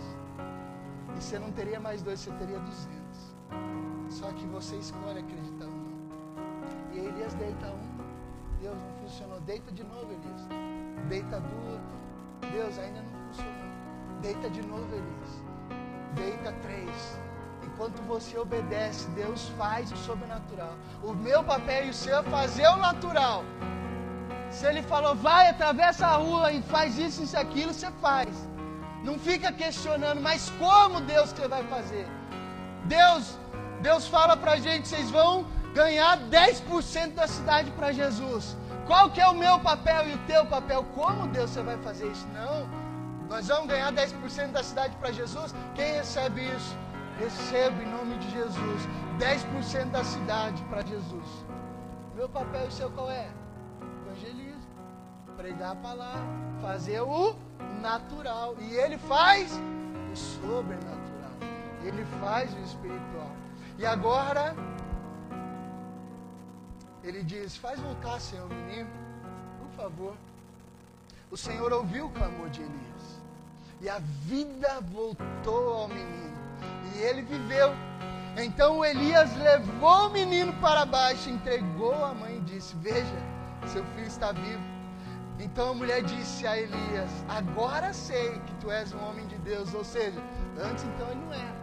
E você não teria mais dois, você teria duzentos. Só que você escolhe acreditar e Elias deita um, Deus não funcionou. Deita de novo, Elias. Deita duas, Deus ainda não funcionou. Deita de novo, Elias. Deita três. Enquanto você obedece, Deus faz o sobrenatural. O meu papel e o seu é fazer o natural. Se ele falou, vai, atravessa a rua e faz isso, isso, aquilo, você faz. Não fica questionando, mas como Deus que vai fazer? Deus, Deus fala pra gente, vocês vão ganhar 10% da cidade para Jesus. Qual que é o meu papel e o teu papel? Como Deus você vai fazer isso? Não. Nós vamos ganhar 10% da cidade para Jesus. Quem recebe isso? Receba em nome de Jesus. 10% da cidade para Jesus. Meu papel e o seu qual é? Evangelismo. Pregar a palavra. Fazer o natural. E ele faz o sobrenatural. Ele faz o espiritual. E agora ele diz: Faz voltar, Senhor, o menino, por favor. O Senhor ouviu o clamor de Elias. E a vida voltou ao menino. E ele viveu. Então Elias levou o menino para baixo, entregou a mãe e disse: Veja, seu filho está vivo. Então a mulher disse a Elias: Agora sei que tu és um homem de Deus. Ou seja, antes então ele não era.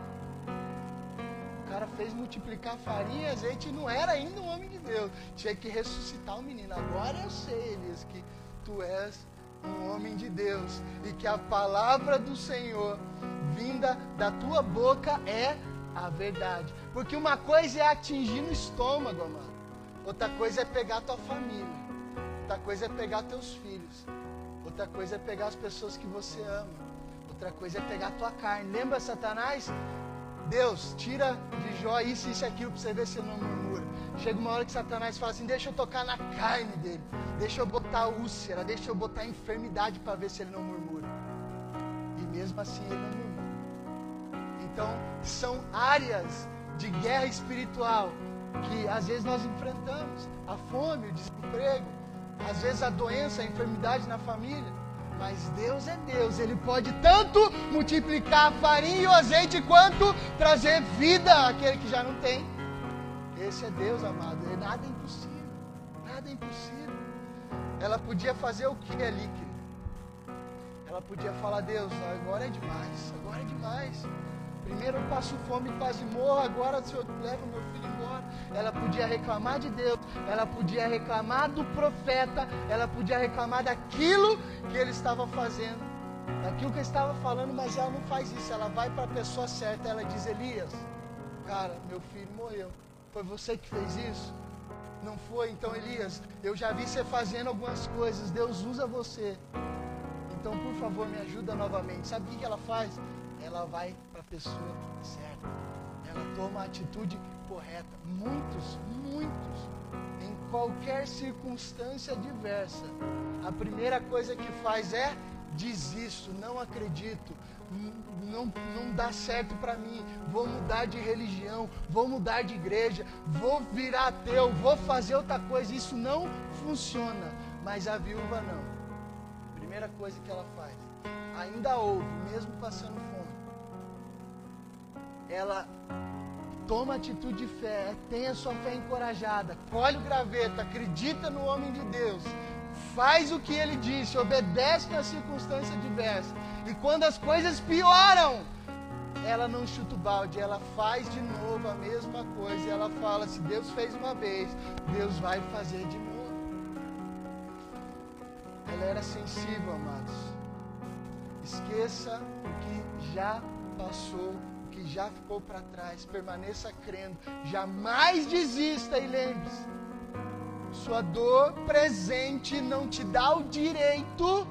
Cara fez multiplicar farinha e azeite e não era ainda um homem de Deus. Tinha que ressuscitar o menino. Agora eu sei, Elias, que tu és um homem de Deus e que a palavra do Senhor vinda da tua boca é a verdade. Porque uma coisa é atingir no estômago, amado. Outra coisa é pegar tua família. Outra coisa é pegar teus filhos. Outra coisa é pegar as pessoas que você ama. Outra coisa é pegar tua carne. Lembra Satanás? Deus, tira de Jó isso, isso e aquilo para você ver se ele não murmura. Chega uma hora que Satanás fala assim: deixa eu tocar na carne dele, deixa eu botar úlcera, deixa eu botar enfermidade para ver se ele não murmura. E mesmo assim ele não murmura. Então, são áreas de guerra espiritual que às vezes nós enfrentamos: a fome, o desemprego, às vezes a doença, a enfermidade na família. Mas Deus é Deus, Ele pode tanto multiplicar farinha e o azeite quanto trazer vida àquele que já não tem. Esse é Deus, amado. É nada é impossível. Nada é impossível. Ela podia fazer o que ali, querido? Ela podia falar, Deus, agora é demais, agora é demais. Primeiro eu passo fome e quase morro, agora o Senhor leva meu filho embora. Ela podia reclamar de Deus, ela podia reclamar do profeta, ela podia reclamar daquilo que ele estava fazendo, daquilo que ele estava falando, mas ela não faz isso. Ela vai para a pessoa certa, ela diz: Elias, cara, meu filho morreu. Foi você que fez isso? Não foi? Então, Elias, eu já vi você fazendo algumas coisas. Deus usa você. Então, por favor, me ajuda novamente. Sabe o que ela faz? ela vai para a pessoa certa. Ela toma a atitude correta. Muitos, muitos, em qualquer circunstância diversa, a primeira coisa que faz é desisto, não acredito, não, não dá certo para mim, vou mudar de religião, vou mudar de igreja, vou virar ateu, vou fazer outra coisa. Isso não funciona. Mas a viúva não. Primeira coisa que ela faz, ainda houve, mesmo passando fome ela toma atitude de fé, tem a sua fé encorajada, colhe o graveto, acredita no homem de Deus, faz o que ele disse, obedece na circunstância diversa. E quando as coisas pioram, ela não chuta o balde, ela faz de novo a mesma coisa. Ela fala: se Deus fez uma vez, Deus vai fazer de novo. Ela era sensível, amados. Esqueça o que já passou já ficou para trás, permaneça crendo, jamais desista e lembre-se: sua dor presente não te dá o direito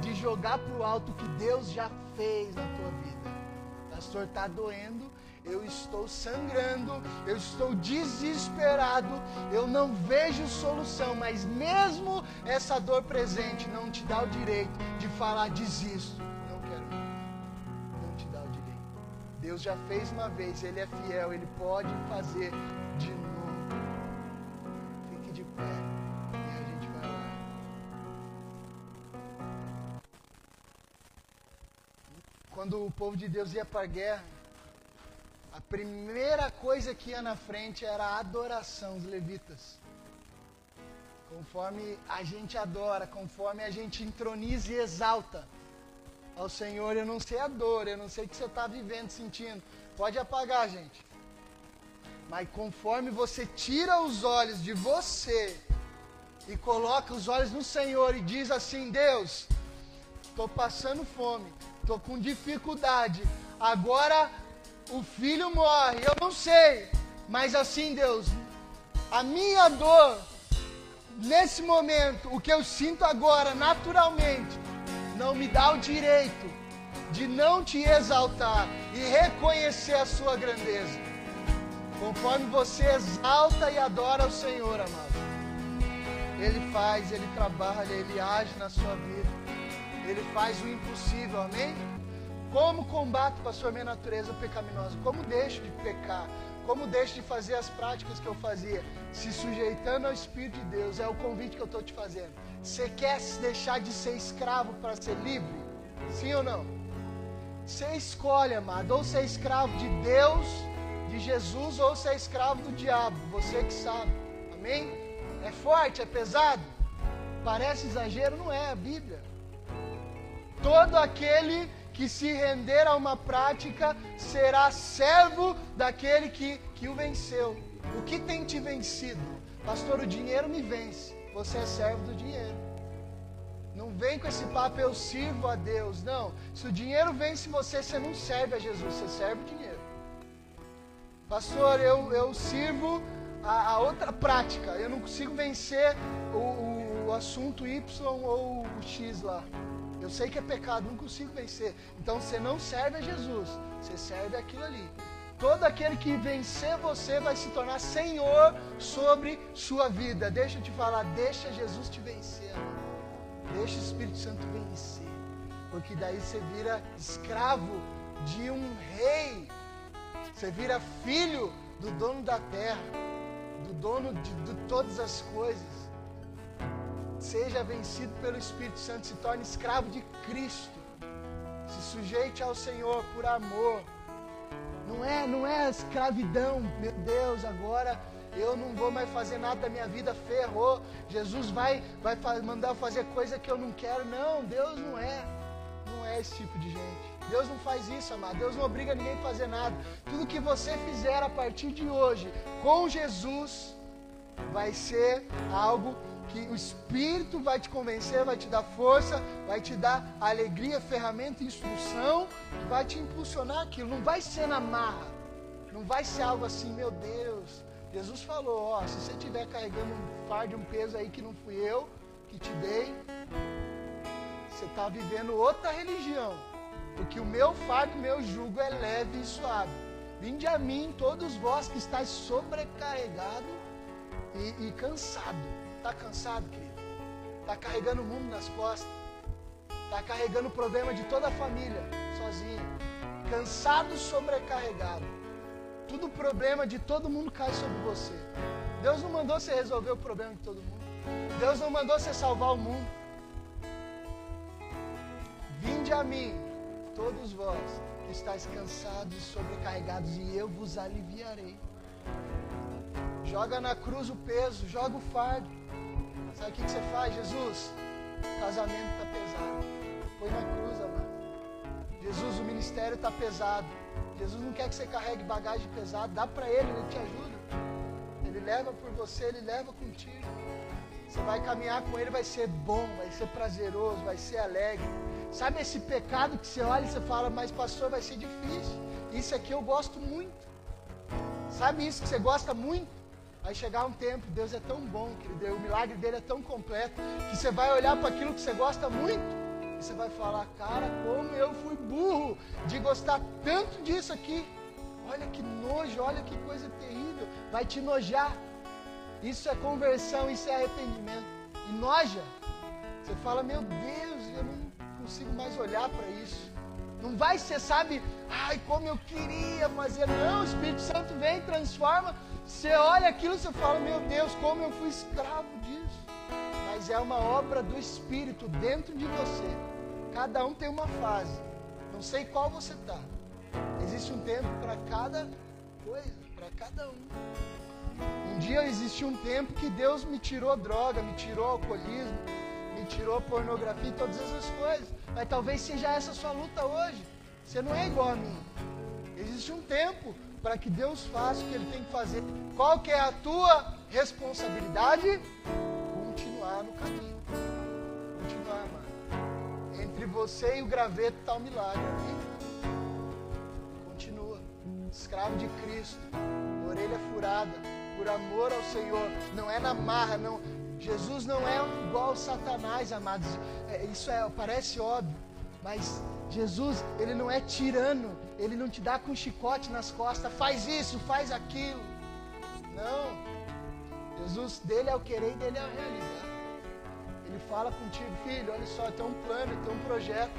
de jogar para o alto o que Deus já fez na tua vida. Pastor, está doendo, eu estou sangrando, eu estou desesperado, eu não vejo solução, mas mesmo essa dor presente não te dá o direito de falar desisto. Deus já fez uma vez, Ele é fiel, Ele pode fazer de novo. Fique de pé e a gente vai lá. Quando o povo de Deus ia para a guerra, a primeira coisa que ia na frente era a adoração, os levitas. Conforme a gente adora, conforme a gente entroniza e exalta ao Senhor, eu não sei a dor, eu não sei o que você está vivendo, sentindo. Pode apagar, gente. Mas conforme você tira os olhos de você e coloca os olhos no Senhor e diz assim: Deus, estou passando fome, estou com dificuldade, agora o filho morre, eu não sei, mas assim, Deus, a minha dor, nesse momento, o que eu sinto agora, naturalmente, não me dá o direito de não te exaltar e reconhecer a sua grandeza. Conforme você exalta e adora o Senhor, amado, Ele faz, Ele trabalha, Ele age na sua vida, Ele faz o impossível, amém? Como combato, pastor, minha natureza pecaminosa? Como deixo de pecar? Como deixo de fazer as práticas que eu fazia? Se sujeitando ao Espírito de Deus. É o convite que eu estou te fazendo. Você quer deixar de ser escravo para ser livre? Sim ou não? Você escolhe, amado, ou ser é escravo de Deus, de Jesus, ou ser é escravo do diabo. Você que sabe. Amém? É forte, é pesado? Parece exagero? Não é a Bíblia. Todo aquele que se render a uma prática será servo daquele que, que o venceu. O que tem te vencido? Pastor, o dinheiro me vence. Você é servo do dinheiro. Não vem com esse papo, eu sirvo a Deus. Não. Se o dinheiro vence você, você não serve a Jesus, você serve o dinheiro. Pastor, eu, eu sirvo a, a outra prática. Eu não consigo vencer o, o, assunto Y ou o X lá. Eu sei que é pecado, não consigo vencer. Então você não serve a Jesus, você serve aquilo ali. Todo aquele que vencer você vai se tornar senhor sobre sua vida. Deixa eu te falar, deixa Jesus te vencer. Deixa o Espírito Santo vencer. Porque daí você vira escravo de um rei. Você vira filho do dono da terra, do dono de, de todas as coisas. Seja vencido pelo Espírito Santo, se torne escravo de Cristo. Se sujeite ao Senhor por amor. Não é, não é escravidão, meu Deus, agora eu não vou mais fazer nada da minha vida, ferrou. Jesus vai, vai mandar fazer coisa que eu não quero. Não, Deus não é. Não é esse tipo de gente. Deus não faz isso, amado. Deus não obriga ninguém a fazer nada. Tudo que você fizer a partir de hoje com Jesus vai ser algo que o Espírito vai te convencer, vai te dar força, vai te dar alegria, ferramenta, instrução, vai te impulsionar aquilo. Não vai ser na marra, não vai ser algo assim, meu Deus. Jesus falou: ó, se você estiver carregando um fardo, um peso aí que não fui eu que te dei, você está vivendo outra religião. Porque o meu fardo, o meu jugo é leve e suave. Vinde a mim, todos vós que estáis sobrecarregados e, e cansados Está cansado, querido? Está carregando o mundo nas costas. Está carregando o problema de toda a família, sozinho. Cansado, sobrecarregado. Tudo problema de todo mundo cai sobre você. Deus não mandou você resolver o problema de todo mundo. Deus não mandou você salvar o mundo. Vinde a mim, todos vós que estáis cansados e sobrecarregados, e eu vos aliviarei. Joga na cruz o peso, joga o fardo. Sabe o que, você faz, Jesus? Casamento está pesado. Põe na cruz, amado. Jesus, o ministério está pesado. Jesus não quer que você carregue bagagem pesada. Dá para Ele, Ele te ajuda. Ele leva por você, Ele leva contigo. Você vai caminhar com Ele, vai ser bom, vai ser prazeroso, vai ser alegre. Sabe esse pecado que você olha e você fala, mas pastor, vai ser difícil. Isso aqui eu gosto muito. Sabe isso que você gosta muito? Vai chegar um tempo, Deus é tão bom, querido, o milagre dele é tão completo, que você vai olhar para aquilo que você gosta muito, e você vai falar, cara, como eu fui burro de gostar tanto disso aqui. Olha que nojo, olha que coisa terrível. Vai te nojar. Isso é conversão, isso é arrependimento. E noja. Você fala, meu Deus, eu não consigo mais olhar para isso. Não vai ser, sabe, ai, como eu queria fazer. Não, o Espírito Santo vem transforma você olha aquilo e você fala, meu Deus, como eu fui escravo disso. Mas é uma obra do Espírito dentro de você. Cada um tem uma fase. Não sei qual você está. Existe um tempo para cada coisa, para cada um. Um dia existiu um tempo que Deus me tirou droga, me tirou alcoolismo, me tirou pornografia e todas essas coisas. Mas talvez seja essa a sua luta hoje. Você não é igual a mim. Existe um tempo para que Deus faça o que Ele tem que fazer. Qual que é a tua responsabilidade? Continuar no caminho. Continuar, mano. Entre você e o graveto está o milagre. Continua. Escravo de Cristo. Orelha furada. Por amor ao Senhor. Não é na marra, não. Jesus não é igual Satanás, amados. É, isso é, parece óbvio. Mas Jesus, ele não é tirano, ele não te dá com chicote nas costas, faz isso, faz aquilo. Não. Jesus, dele é o querer e dele é o realizar. Ele fala contigo, filho, olha só, tem um plano, tem um projeto.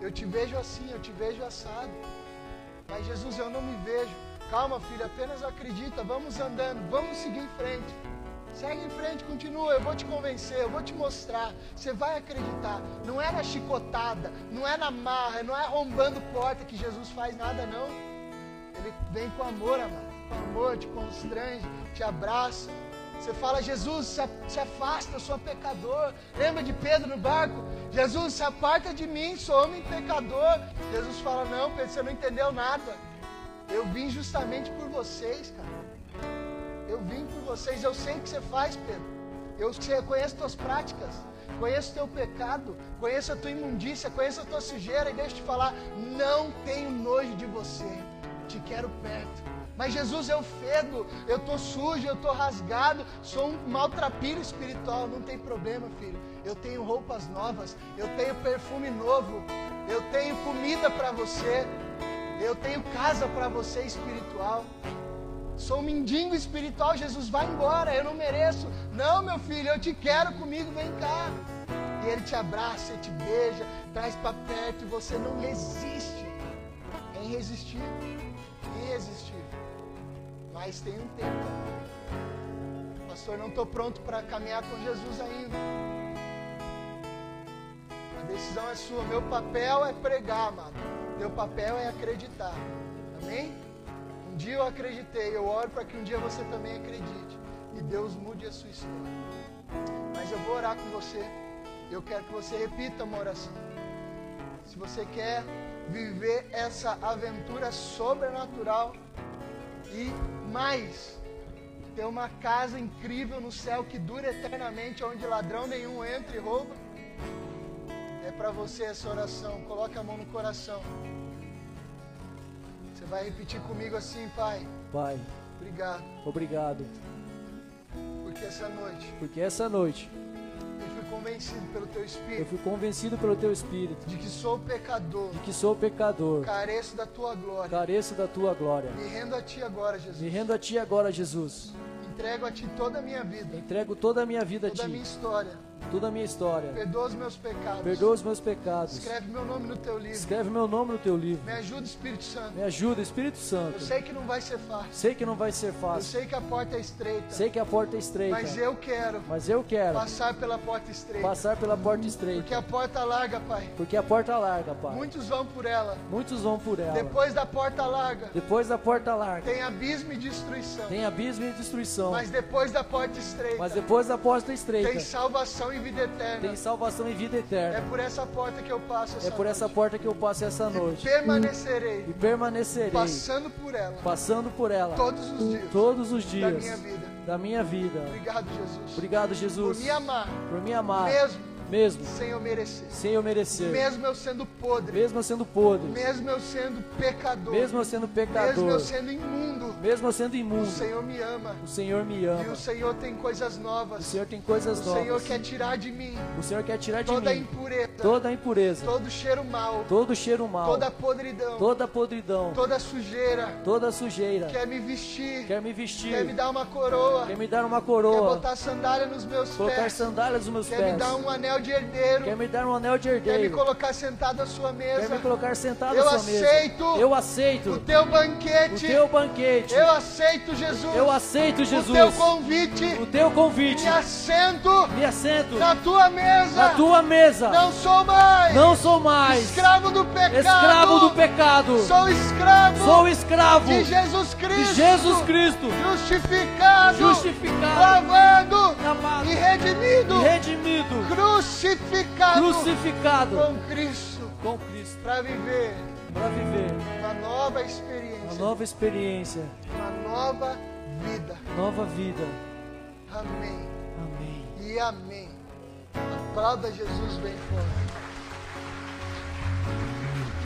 Eu te vejo assim, eu te vejo assado. Mas Jesus, eu não me vejo. Calma, filho, apenas acredita. Vamos andando, vamos seguir em frente. Segue em frente, continua. Eu vou te convencer, eu vou te mostrar. Você vai acreditar. Não é na chicotada, não é na marra, não é arrombando porta que Jesus faz nada, não. Ele vem com amor, amado. Com amor, te constrange, te abraça. Você fala, Jesus, se afasta, eu sou pecador. Lembra de Pedro no barco? Jesus, se aparta de mim, sou homem pecador. Jesus fala, não, Pedro, você não entendeu nada. Eu vim justamente por vocês, cara. Eu vim por vocês, eu sei o que você faz, Pedro. Eu conheço tuas práticas, conheço teu pecado, conheço a tua imundícia, conheço a tua sujeira, e deixa eu te falar, não tenho nojo de você. Te quero perto. Mas Jesus, eu fedo, eu estou sujo, eu estou rasgado, sou um maltrapilho espiritual. Não tem problema, filho. Eu tenho roupas novas, eu tenho perfume novo, eu tenho comida para você, eu tenho casa para você espiritual. Sou um mendigo espiritual, Jesus, vai embora, eu não mereço. Não, meu filho, eu te quero comigo, vem cá. E ele te abraça, ele te beija, traz para perto e você não resiste. É irresistível, irresistível. Mas tem um tempo. Pastor, não estou pronto para caminhar com Jesus ainda. A decisão é sua. Meu papel é pregar, amado. Meu papel é acreditar. Amém? Dia eu acreditei, eu oro para que um dia você também acredite e Deus mude a sua história. Mas eu vou orar com você. Eu quero que você repita uma oração. Se você quer viver essa aventura sobrenatural e mais, ter uma casa incrível no céu que dura eternamente, onde ladrão nenhum entra e rouba, é para você essa oração. Coloque a mão no coração vai repetir comigo assim, Pai. Pai. Obrigado. Obrigado. Porque essa noite. Porque essa noite. Eu fui convencido pelo teu espírito. Eu fui convencido pelo teu espírito. De que sou pecador. De que sou pecador. Careço da tua glória. Careço da tua glória. Me rendo a ti agora, Jesus. Me rendo a ti agora, Jesus. Entrego a ti toda a minha vida. Entrego toda a minha vida toda a ti. Toda a minha história toda a minha história. Perdoa os meus pecados. Perdoa os meus pecados. Escreve meu nome no teu livro. Escreve meu nome no teu livro. Me ajuda, Espírito Santo. Me ajuda, Espírito Santo. Eu sei que não vai ser fácil. Sei que não vai ser fácil. Eu sei que a porta é estreita. Sei que a porta é estreita. Mas eu quero. Mas eu quero passar pela porta estreita. Passar pela porta estreita. Porque a porta larga, Pai. Porque a porta larga, Pai. Muitos vão por ela. Muitos vão por ela. Depois da porta larga. Depois da porta larga. Tem abismo e destruição. Tem abismo e destruição. Mas depois da porta estreita. Mas depois da porta estreita. Tem salvação e vida eterna. Tem salvação e vida eterna. É por essa porta que eu passo essa É por essa noite. porta que eu passo essa noite. E permanecerei. E permanecerei. Passando por ela. Passando por ela. Todos os dias. Todos os dias. Da minha vida. Da minha vida. Obrigado, Jesus. Obrigado, Jesus. Por me amar. Por me amar. Mesmo mesmo sem eu merecer. Sem eu merecer. Mesmo eu sendo podre. Mesmo eu sendo podre. Mesmo eu sendo pecador. Mesmo eu sendo pecador. Mesmo eu sendo imundo. Mesmo eu sendo imundo. O Senhor me ama. O Senhor me ama. E o Senhor tem coisas novas. O Senhor tem coisas novas. O Senhor quer tirar de mim. O Senhor quer tirar de toda mim. impureza. Toda a impureza. Todo cheiro mau. Todo cheiro mau. Toda podridão. Toda podridão. Toda sujeira. Toda sujeira. Quer me vestir. Quer me vestir. Quer me dar uma coroa. Quer me dar uma coroa. Quer botar sandália nos meus Colocar pés. sandálias nos meus quer pés. Quer me dar um anel de herdeiro. Quer me dar um anel de herdeiro. Quer me colocar sentado à sua mesa. Quer me colocar sentado eu à sua aceito mesa. Eu aceito. O teu banquete. O teu banquete. Eu aceito Jesus. Eu aceito Jesus. O teu convite. O teu convite. Me assento. Me assento. Na tua mesa. Na tua mesa. Não sou mais. Não sou mais. Escravo do pecado. Escravo do pecado. Sou escravo. Sou escravo. De Jesus Cristo. De Jesus Cristo. Justificado. Justificado. Lavado. Lavado. E redimido. E redimido crucificado, crucificado com Cristo, com Cristo, para viver, para viver uma nova experiência, uma nova experiência, uma nova vida, nova vida. Amém. Amém. E amém. Aplauda Jesus bem forte.